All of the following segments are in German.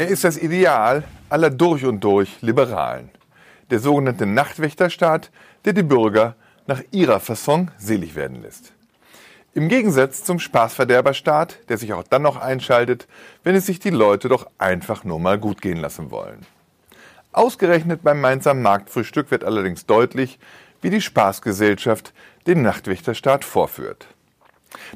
Er ist das Ideal aller durch und durch Liberalen. Der sogenannte Nachtwächterstaat, der die Bürger nach ihrer Fasson selig werden lässt. Im Gegensatz zum Spaßverderberstaat, der sich auch dann noch einschaltet, wenn es sich die Leute doch einfach nur mal gut gehen lassen wollen. Ausgerechnet beim Mainzer Marktfrühstück wird allerdings deutlich, wie die Spaßgesellschaft den Nachtwächterstaat vorführt.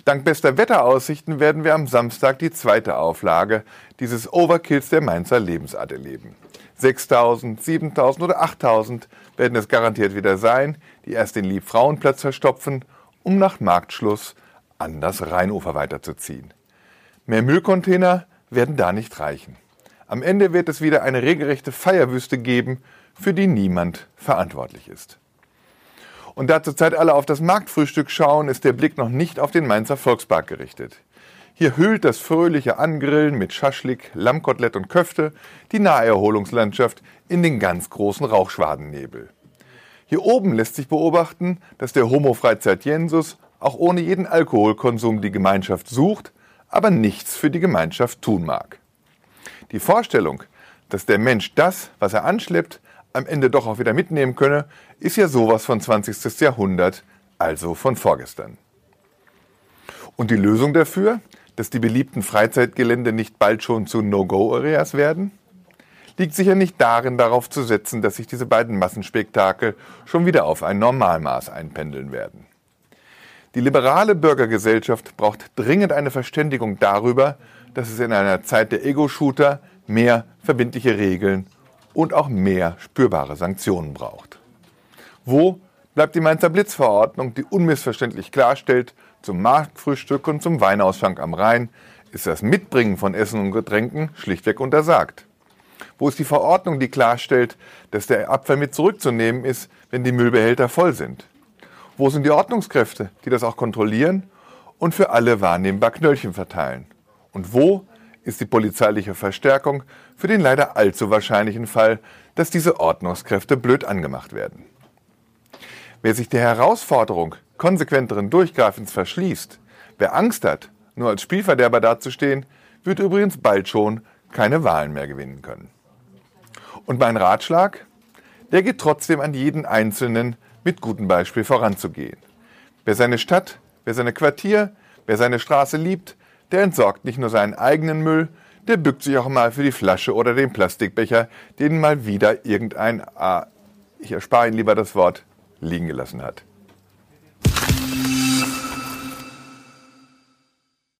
Dank bester Wetteraussichten werden wir am Samstag die zweite Auflage dieses Overkills der Mainzer Lebensart erleben. 6000, 7000 oder 8000 werden es garantiert wieder sein, die erst den Liebfrauenplatz verstopfen, um nach Marktschluss an das Rheinufer weiterzuziehen. Mehr Müllcontainer werden da nicht reichen. Am Ende wird es wieder eine regelrechte Feierwüste geben, für die niemand verantwortlich ist. Und da zurzeit alle auf das Marktfrühstück schauen, ist der Blick noch nicht auf den Mainzer Volkspark gerichtet. Hier hüllt das fröhliche Angrillen mit Schaschlik, Lammkotelett und Köfte die Naherholungslandschaft in den ganz großen Rauchschwadennebel. Hier oben lässt sich beobachten, dass der Homo Freizeit Jensus auch ohne jeden Alkoholkonsum die Gemeinschaft sucht, aber nichts für die Gemeinschaft tun mag. Die Vorstellung, dass der Mensch das, was er anschleppt, am Ende doch auch wieder mitnehmen könne, ist ja sowas von 20. Jahrhundert, also von vorgestern. Und die Lösung dafür, dass die beliebten Freizeitgelände nicht bald schon zu No-Go-Areas werden? Liegt sicher nicht darin, darauf zu setzen, dass sich diese beiden Massenspektakel schon wieder auf ein Normalmaß einpendeln werden. Die liberale Bürgergesellschaft braucht dringend eine Verständigung darüber, dass es in einer Zeit der Ego-Shooter mehr verbindliche Regeln und auch mehr spürbare Sanktionen braucht. Wo bleibt die Mainzer Blitzverordnung, die unmissverständlich klarstellt, zum Marktfrühstück und zum Weinausschank am Rhein ist das Mitbringen von Essen und Getränken schlichtweg untersagt. Wo ist die Verordnung, die klarstellt, dass der Abfall mit zurückzunehmen ist, wenn die Müllbehälter voll sind? Wo sind die Ordnungskräfte, die das auch kontrollieren und für alle wahrnehmbar Knöllchen verteilen? Und wo ist die polizeiliche Verstärkung für den leider allzu wahrscheinlichen Fall, dass diese Ordnungskräfte blöd angemacht werden. Wer sich der Herausforderung konsequenteren Durchgreifens verschließt, wer Angst hat, nur als Spielverderber dazustehen, wird übrigens bald schon keine Wahlen mehr gewinnen können. Und mein Ratschlag? Der geht trotzdem an jeden Einzelnen, mit gutem Beispiel voranzugehen. Wer seine Stadt, wer seine Quartier, wer seine Straße liebt, der entsorgt nicht nur seinen eigenen Müll, der bückt sich auch mal für die Flasche oder den Plastikbecher, den mal wieder irgendein, ah, ich erspare Ihnen lieber das Wort, liegen gelassen hat.